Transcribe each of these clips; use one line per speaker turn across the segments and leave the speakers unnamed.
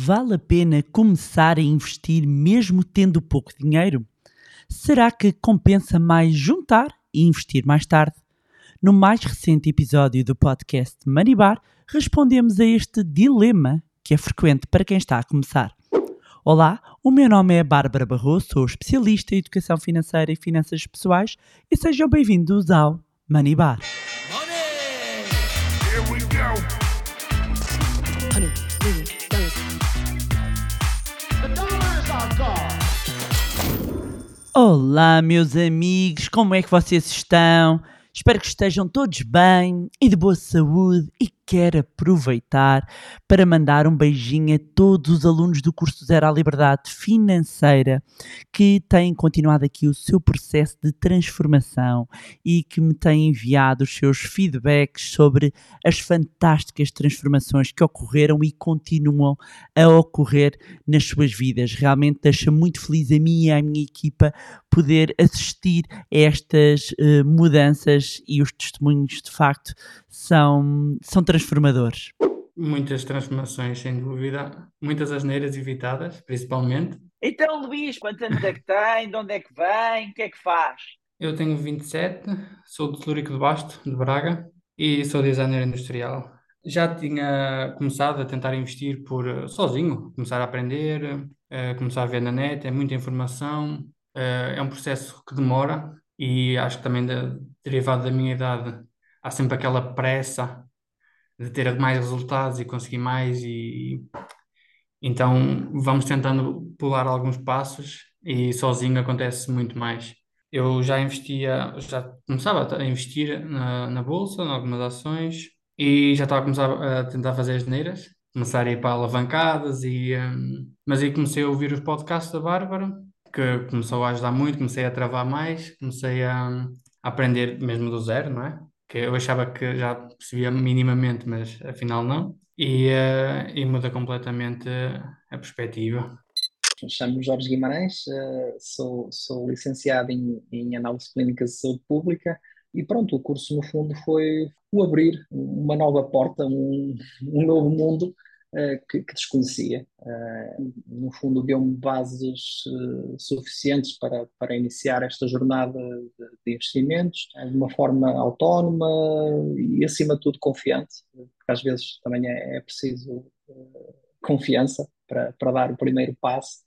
Vale a pena começar a investir mesmo tendo pouco dinheiro? Será que compensa mais juntar e investir mais tarde? No mais recente episódio do podcast Money Bar, respondemos a este dilema que é frequente para quem está a começar. Olá, o meu nome é Bárbara Barroso, sou especialista em educação financeira e finanças pessoais e sejam bem-vindos ao Money Olá, meus amigos, como é que vocês estão? Espero que estejam todos bem e de boa saúde e quero aproveitar para mandar um beijinho a todos os alunos do curso Zero à Liberdade Financeira que têm continuado aqui o seu processo de transformação e que me têm enviado os seus feedbacks sobre as fantásticas transformações que ocorreram e continuam a ocorrer nas suas vidas. Realmente deixa muito feliz a mim e a minha equipa poder assistir a estas uh, mudanças e os testemunhos de facto são, são transformadores.
Muitas transformações, sem dúvida. Muitas asneiras evitadas, principalmente.
Então, Luís, quantos anos é que tem? De onde é que vem? O que é que faz?
Eu tenho 27, sou de Celúrico de Basto, de Braga, e sou designer industrial. Já tinha começado a tentar investir por eh, sozinho, começar a aprender, uh, começar a ver na net, é muita informação, uh, é um processo que demora e acho que também de, derivado da minha idade há sempre aquela pressa de ter mais resultados e conseguir mais e então vamos tentando pular alguns passos e sozinho acontece muito mais. Eu já investia, já começava a investir na, na bolsa, em algumas ações e já estava a começar a tentar fazer as neiras, começar a ir para alavancadas e um, mas aí comecei a ouvir os podcasts da Bárbara que começou a ajudar muito, comecei a travar mais, comecei a, a aprender mesmo do zero, não é? Que eu achava que já percebia minimamente, mas afinal não, e, uh, e muda completamente a perspectiva.
Chamo-me Jorge Guimarães, uh, sou, sou licenciado em, em Análise Clínica de Saúde Pública e pronto, o curso no fundo foi o abrir uma nova porta, um, um novo mundo que, que, desconhecia. Uh, no fundo, deu-me bases uh, suficientes para, para iniciar esta jornada de, de, investimentos de uma forma autónoma e, acima de tudo, confiante, porque às vezes também é, é preciso confiança para, para dar o primeiro passo.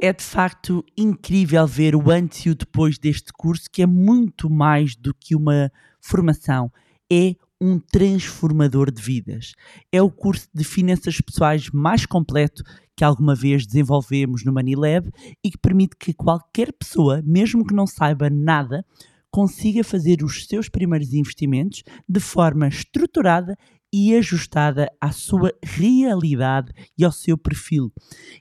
É de facto incrível ver o antes e o depois deste curso, que é muito mais do que uma formação, é um transformador de vidas. É o curso de finanças pessoais mais completo que alguma vez desenvolvemos no Manilab e que permite que qualquer pessoa, mesmo que não saiba nada, consiga fazer os seus primeiros investimentos de forma estruturada e ajustada à sua realidade e ao seu perfil.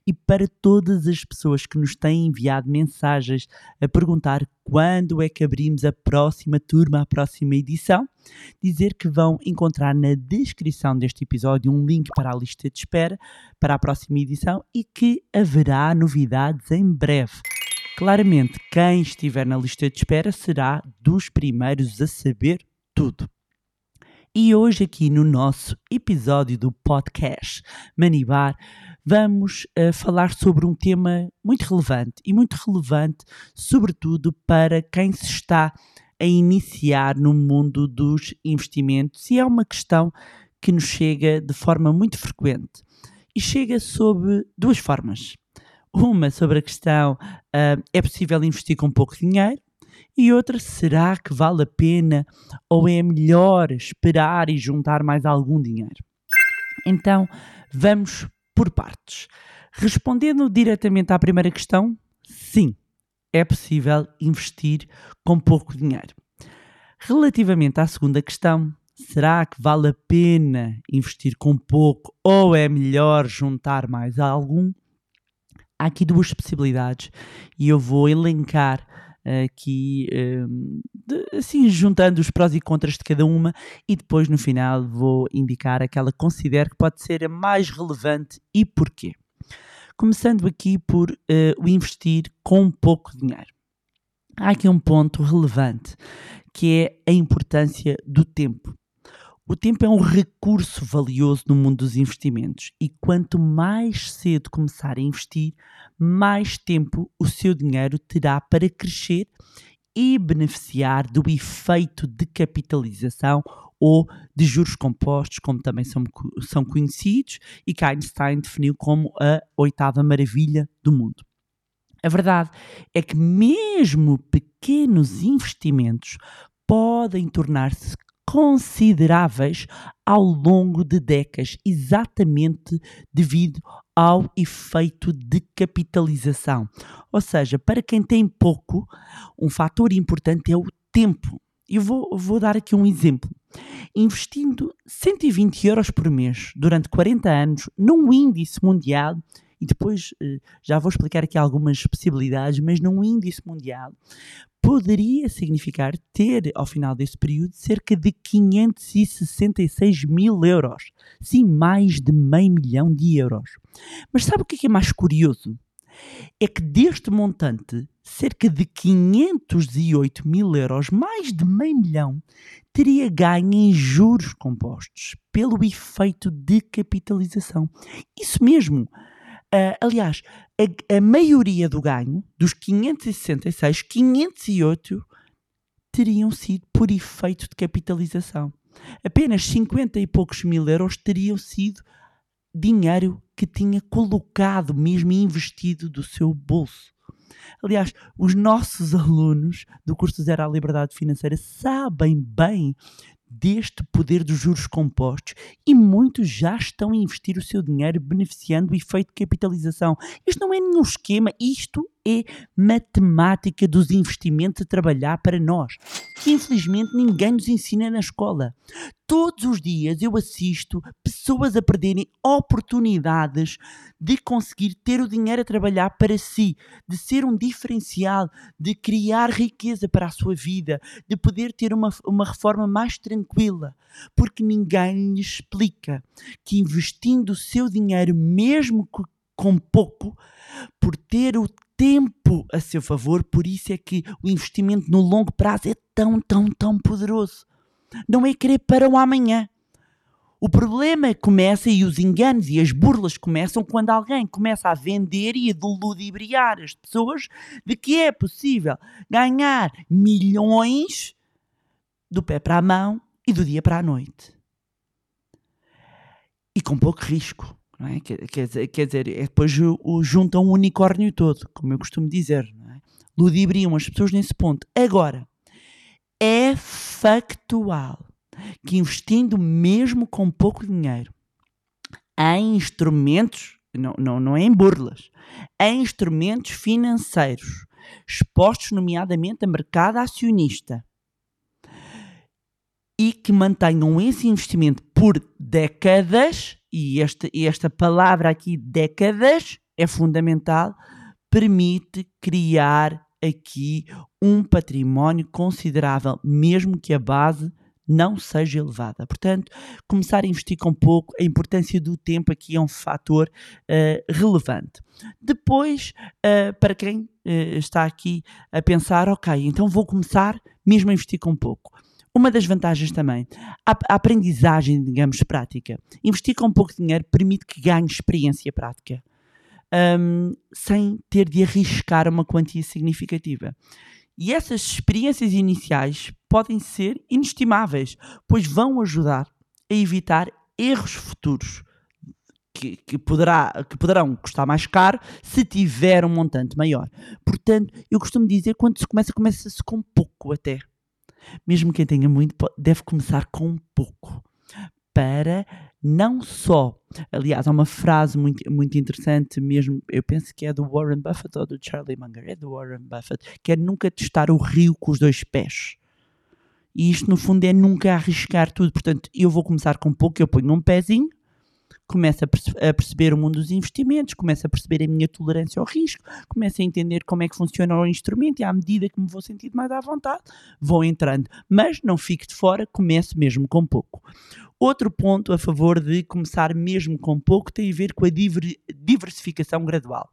E para todas as pessoas que nos têm enviado mensagens a perguntar quando é que abrimos a próxima turma, a próxima edição, dizer que vão encontrar na descrição deste episódio um link para a lista de espera para a próxima edição e que haverá novidades em breve. Claramente, quem estiver na lista de espera será dos primeiros a saber tudo. E hoje, aqui no nosso episódio do podcast Manibar, vamos uh, falar sobre um tema muito relevante e muito relevante, sobretudo para quem se está a iniciar no mundo dos investimentos. E é uma questão que nos chega de forma muito frequente e chega sob duas formas. Uma sobre a questão: uh, é possível investir com pouco dinheiro? E outra, será que vale a pena ou é melhor esperar e juntar mais algum dinheiro? Então, vamos por partes. Respondendo diretamente à primeira questão, sim, é possível investir com pouco dinheiro. Relativamente à segunda questão, será que vale a pena investir com pouco ou é melhor juntar mais algum? Há aqui duas possibilidades e eu vou elencar aqui, um, de, assim, juntando os prós e contras de cada uma e depois no final vou indicar aquela que considero que pode ser a mais relevante e porquê. Começando aqui por uh, o investir com pouco dinheiro. Há aqui um ponto relevante que é a importância do tempo. O tempo é um recurso valioso no mundo dos investimentos e quanto mais cedo começar a investir, mais tempo o seu dinheiro terá para crescer e beneficiar do efeito de capitalização ou de juros compostos, como também são, são conhecidos, e que Einstein definiu como a oitava maravilha do mundo. A verdade é que, mesmo pequenos investimentos podem tornar-se consideráveis ao longo de décadas, exatamente devido ao efeito de capitalização. Ou seja, para quem tem pouco, um fator importante é o tempo. Eu vou, vou dar aqui um exemplo. Investindo 120 euros por mês durante 40 anos num índice mundial, e depois eh, já vou explicar aqui algumas possibilidades, mas num índice mundial, poderia significar ter, ao final desse período, cerca de 566 mil euros. Sim, mais de meio milhão de euros. Mas sabe o que é mais curioso? É que deste montante, cerca de 508 mil euros, mais de meio milhão, teria ganho em juros compostos pelo efeito de capitalização. Isso mesmo. Uh, aliás, a, a, maioria do ganho, dos 566, 508 teriam sido por efeito de capitalização. Apenas 50 e poucos mil euros teriam sido dinheiro que tinha colocado, mesmo investido do seu bolso. Aliás, os nossos alunos do curso Zero à Liberdade Financeira sabem bem deste poder dos juros compostos e muitos já estão a investir o seu dinheiro beneficiando do efeito de capitalização. Isto não é nenhum esquema, isto é matemática dos investimentos a trabalhar para nós, que infelizmente ninguém nos ensina na escola. Todos os dias eu assisto pessoas a perderem oportunidades de conseguir ter o dinheiro a trabalhar para si, de ser um diferencial, de criar riqueza para a sua vida, de poder ter uma, uma reforma mais tranquila, porque ninguém lhe explica que investindo o seu dinheiro, mesmo com pouco, por ter o tempo a seu favor, por isso é que o investimento no longo prazo é tão, tão, tão poderoso. Não é querer para o amanhã. O problema começa e os enganos e as burlas começam quando alguém começa a vender e a ludibriar as pessoas de que é possível ganhar milhões do pé para a mão e do dia para a noite. E com pouco risco. Não é? quer, quer, quer dizer, é depois juntam um unicórnio todo, como eu costumo dizer. Não é? Ludibriam as pessoas nesse ponto. Agora, é factual que investindo mesmo com pouco dinheiro em instrumentos, não, não, não é em burlas, em instrumentos financeiros expostos nomeadamente a mercado acionista e que mantenham esse investimento por décadas, e esta, esta palavra aqui, décadas, é fundamental, permite criar aqui um património considerável, mesmo que a base não seja elevada. Portanto, começar a investir com pouco, a importância do tempo aqui é um fator uh, relevante. Depois, uh, para quem uh, está aqui a pensar, ok, então vou começar mesmo a investir com pouco. Uma das vantagens também, a, a aprendizagem, digamos, prática. Investir com pouco dinheiro permite que ganhe experiência prática, um, sem ter de arriscar uma quantia significativa. E essas experiências iniciais podem ser inestimáveis, pois vão ajudar a evitar erros futuros que, que, poderá, que poderão custar mais caro se tiver um montante maior. Portanto, eu costumo dizer quando se começa, começa-se com pouco até. Mesmo quem tenha muito, deve começar com pouco. Para não só. Aliás, há uma frase muito, muito interessante, mesmo, eu penso que é do Warren Buffett ou do Charlie Munger, é do Warren Buffett, que é nunca testar o rio com os dois pés. E isto, no fundo, é nunca arriscar tudo. Portanto, eu vou começar com pouco, eu ponho um pezinho, começo a, perce a, perceber o mundo dos investimentos, começo a perceber a minha tolerância ao risco, começo a entender como é que funciona o instrumento e à medida que me vou sentir mais à vontade, vou entrando. Mas não fique de fora, começo mesmo com pouco. Outro ponto a favor de começar mesmo com pouco tem a ver com a diver diversificação gradual.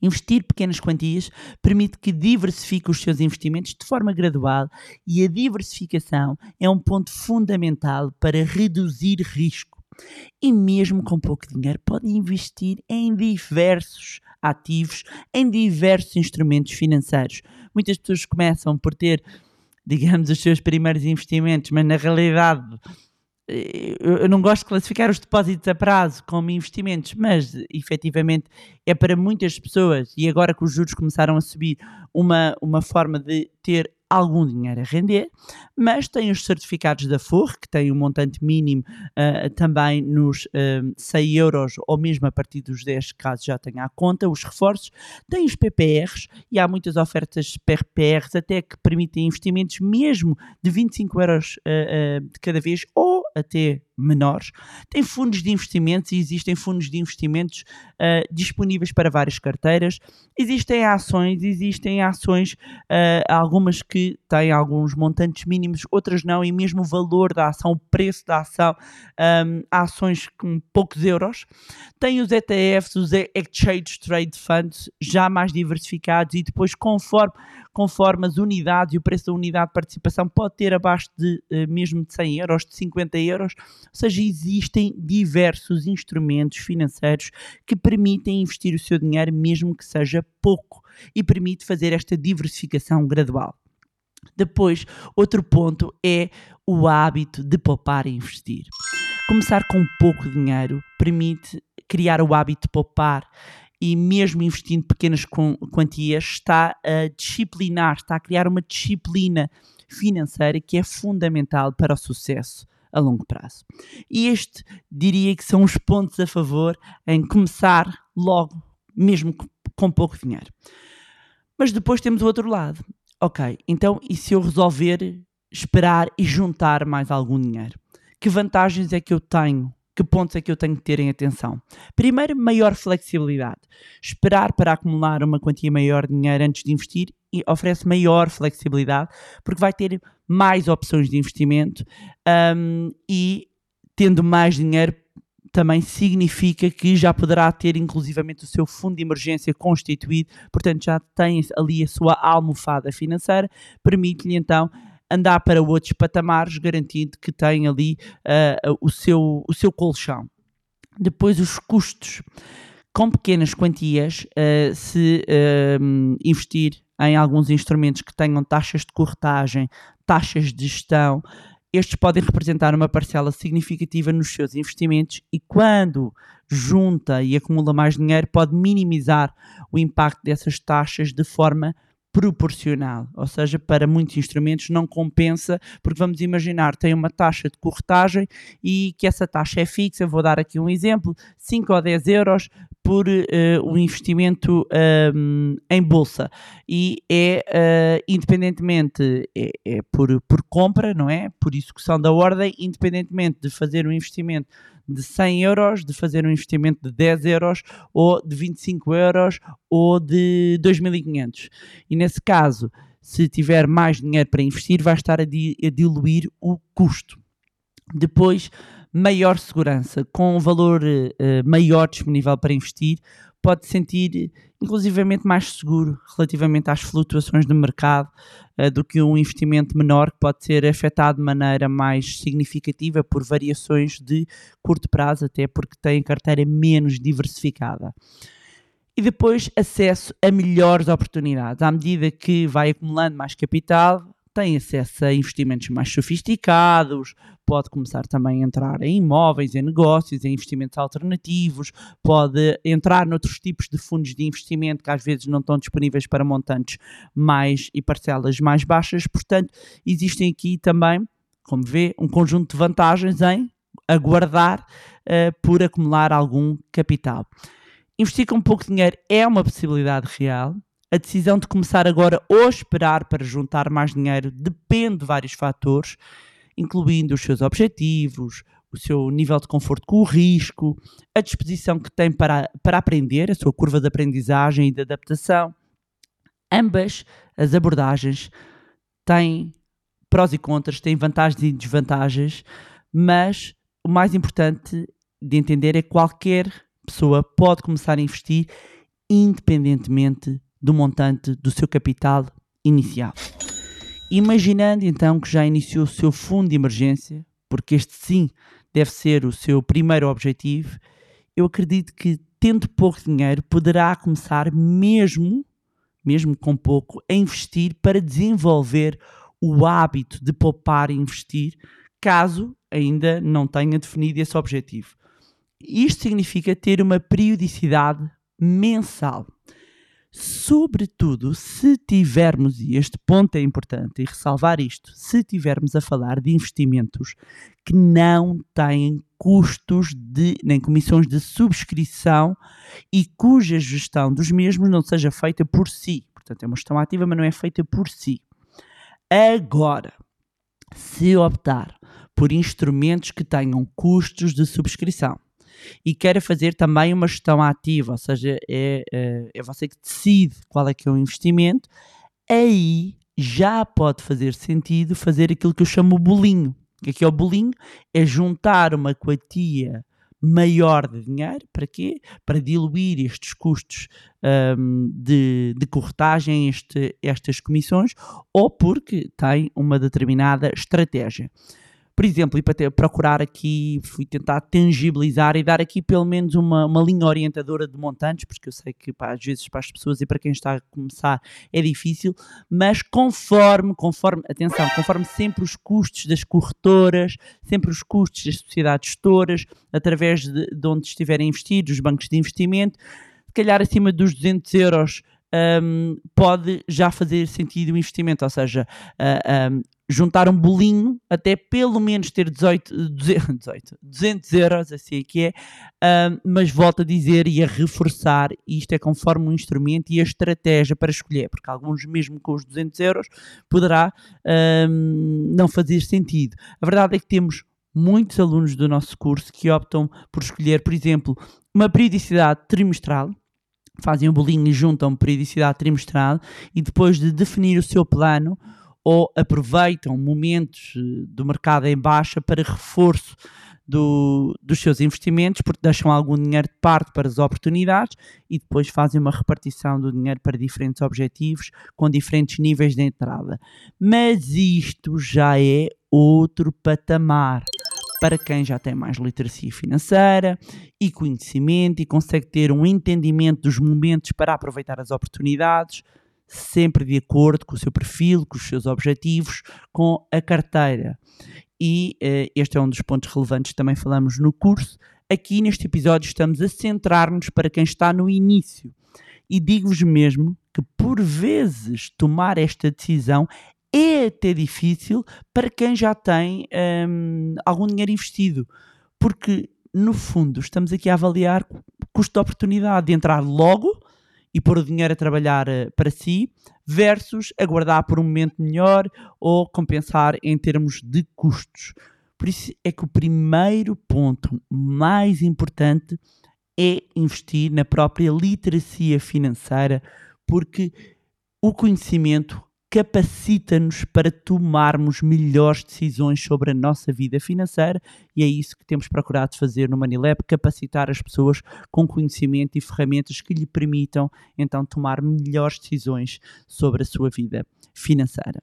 Investir pequenas quantias permite que diversifique os seus investimentos de forma gradual e a diversificação é um ponto fundamental para reduzir risco. E mesmo com pouco dinheiro, pode investir em diversos ativos, em diversos instrumentos financeiros. Muitas pessoas começam por ter, digamos, os seus primeiros investimentos, mas na realidade eu não gosto de classificar os depósitos a prazo como investimentos, mas efetivamente é para muitas pessoas, e agora que os juros começaram a subir, uma, uma forma de ter algum dinheiro a render, mas tem os certificados da FOR, que tem um montante mínimo uh, também nos uh, 100 euros, ou mesmo a partir dos 10, caso já tenha a conta, os reforços, tem os PPRs, e há muitas ofertas PPRs até que permitem investimentos mesmo de 25 euros uh, de cada vez, ou até menores. Tem fundos de investimentos e existem fundos de investimentos uh, disponíveis para várias carteiras. Existem ações, existem ações, uh, algumas que têm alguns montantes mínimos, outras não, e mesmo o valor da ação, o preço da ação, um, há ações com poucos euros. Tem os ETFs, os Exchange Trade Funds, já mais diversificados e depois conforme conforme as unidades e o preço da unidade de participação pode ter abaixo de mesmo de 100 euros, de 50 euros, seja, existem diversos instrumentos financeiros que permitem investir o seu dinheiro mesmo que seja pouco e permite fazer esta diversificação gradual. Depois, outro ponto é o hábito de poupar e investir. Começar com pouco dinheiro permite criar o hábito de poupar e mesmo investindo pequenas quantias, está a disciplinar, está a criar uma disciplina financeira que é fundamental para o sucesso a longo prazo. E este diria que são os pontos a favor em começar logo, mesmo com pouco dinheiro. Mas depois temos o outro lado. Ok, então e se eu resolver esperar e juntar mais algum dinheiro? Que vantagens é que eu tenho que pontos é que eu tenho que ter em atenção? Primeiro, maior flexibilidade. Esperar para acumular uma quantia maior de dinheiro antes de investir oferece maior flexibilidade, porque vai ter mais opções de investimento um, e tendo mais dinheiro também significa que já poderá ter inclusivamente o seu fundo de emergência constituído, portanto já tem ali a sua almofada financeira, permite-lhe então andar para outros patamares, garantindo que tem ali uh, o, seu, o seu colchão. Depois, os custos. Com pequenas quantias, uh, se uh, investir em alguns instrumentos que tenham taxas de corretagem, taxas de gestão, estes podem representar uma parcela significativa nos seus investimentos e quando junta e acumula mais dinheiro pode minimizar o impacto dessas taxas de forma proporcional, ou seja, para muitos instrumentos não compensa, porque vamos imaginar, tem uma taxa de corretagem e que essa taxa é fixa, vou dar aqui um exemplo, 5 ou 10 euros por uh, investimento um, em bolsa e é uh, independentemente, é, é, por, por compra, não é? Por execução da ordem, independentemente de fazer um investimento de 100 euros, de fazer um investimento de 10 euros, ou de 25 euros, ou de 2.500. E nesse caso, se tiver mais dinheiro para investir, vai estar a, di a diluir o custo. Depois, maior segurança, com um valor uh, maior disponível para investir, pode sentir inclusivamente mais seguro relativamente às flutuações do mercado uh, do que um investimento menor que pode ser afetado de maneira mais significativa por variações de curto prazo, até porque tem carteira menos diversificada. E depois acesso a melhores oportunidades. À medida que vai acumulando mais capital, tem acesso a investimentos mais sofisticados, pode começar também a entrar em imóveis, em negócios, em investimentos alternativos, pode entrar noutros tipos de fundos de investimento que às vezes não estão disponíveis para montantes mais e parcelas mais baixas. Portanto, existem aqui também, como vê, um conjunto de vantagens em aguardar uh, por acumular algum capital. Investir com pouco dinheiro é uma possibilidade real, a decisão de começar agora ou esperar para juntar mais dinheiro depende de vários fatores, incluindo os seus objetivos, o seu nível de conforto com o risco, a disposição que tem para, para aprender, a sua curva de aprendizagem e de adaptação. Ambas as abordagens têm prós e contras, têm vantagens e desvantagens, mas o mais importante de entender é que qualquer pessoa pode começar a investir independentemente do montante do seu capital inicial. Imaginando então que já iniciou o seu fundo de emergência, porque este sim deve ser o seu primeiro objetivo, eu acredito que tendo pouco dinheiro poderá começar mesmo, mesmo com pouco, a investir para desenvolver o hábito de poupar e investir, caso ainda não tenha definido esse objetivo. Isto significa ter uma periodicidade mensal. Sobretudo se tivermos, e este ponto é importante, e ressalvar isto, se tivermos a falar de investimentos que não têm custos de, nem comissões de subscrição e cuja gestão dos mesmos não seja feita por si. Portanto, é uma gestão ativa, mas não é feita por si. Agora, se optar por instrumentos que tenham custos de subscrição e queira fazer também uma gestão ativa, ou seja, é, é, é você que decide qual é que é o investimento, aí já pode fazer sentido fazer aquilo que eu chamo bolinho. O que é, que é o bolinho? É juntar uma quantia maior de dinheiro, para quê? Para diluir estes custos um, de, de corretagem, este, estas comissões, ou porque tem uma determinada estratégia. Por exemplo, e para ter, procurar aqui, fui tentar tangibilizar e dar aqui pelo menos uma, uma linha orientadora de montantes, porque eu sei que pá, às vezes para as pessoas e para quem está a começar é difícil, mas conforme, conforme, atenção, conforme sempre os custos das corretoras, sempre os custos das sociedades gestoras, através de, de onde estiverem investidos, os bancos de investimento, se calhar acima dos 200 euros um, pode já fazer sentido o investimento, ou seja, uh, um, juntar um bolinho até pelo menos ter 18, 18 200 euros, assim é que é, um, mas volto a dizer e a reforçar, isto é conforme o instrumento e a estratégia para escolher, porque alguns mesmo com os 200 euros poderá não fazer sentido. A verdade é que temos muitos alunos do nosso curso que optam por escolher, por exemplo, uma periodicidade trimestral, fazem o bolinho e juntam periodicidade trimestral e depois de definir o seu plano ou aproveitam momentos eh, do mercado em baixa para reforço do, dos seus investimentos, porque deixam algum dinheiro de parte para as oportunidades e depois fazem uma repartição do dinheiro para diferentes objetivos com diferentes níveis de entrada. Mas isto já é outro patamar para quem já tem mais literacia financeira e conhecimento e consegue ter um entendimento dos momentos para aproveitar as oportunidades, sempre de acordo com o seu perfil, com os seus objetivos, com a carteira. E uh, este é um dos pontos relevantes que também falamos no curso. Aqui neste episódio estamos a centrar-nos para quem está no início. E digo-vos mesmo que por vezes tomar esta decisão é até difícil para quem já tem um, algum dinheiro investido, porque no fundo estamos aqui a avaliar custo de oportunidade de entrar logo e pôr o dinheiro a trabalhar uh, para si, versus aguardar por um momento melhor ou compensar em termos de custos. Por isso é que o primeiro ponto mais importante é investir na própria literacia financeira, porque o conhecimento capacita-nos para tomarmos melhores decisões sobre a nossa vida financeira e é isso que temos procurado fazer no Manilab, capacitar as pessoas com conhecimento e ferramentas que lhe permitam então tomar melhores decisões sobre a sua vida financeira.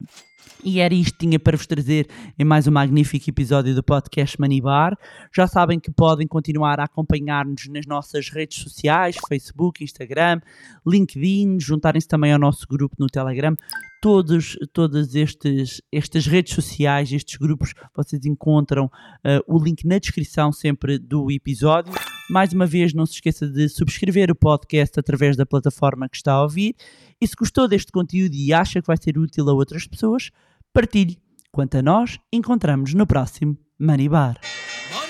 E era isto que tinha para vos trazer em mais um magnífico episódio do podcast Money Bar. Já sabem que podem continuar a acompanhar-nos nas nossas redes sociais, Facebook, Instagram, LinkedIn, juntarem-se também ao nosso grupo no Telegram. Todos, todas estes, estas redes sociais, estes grupos, vocês encontram uh, o link na descrição sempre do episódio. Mais uma vez, não se esqueça de subscrever o podcast através da plataforma que está a ouvir. E se gostou deste conteúdo e acha que vai ser útil a outras pessoas, partilhe. Quanto a nós, encontramos no próximo Money Bar. Money!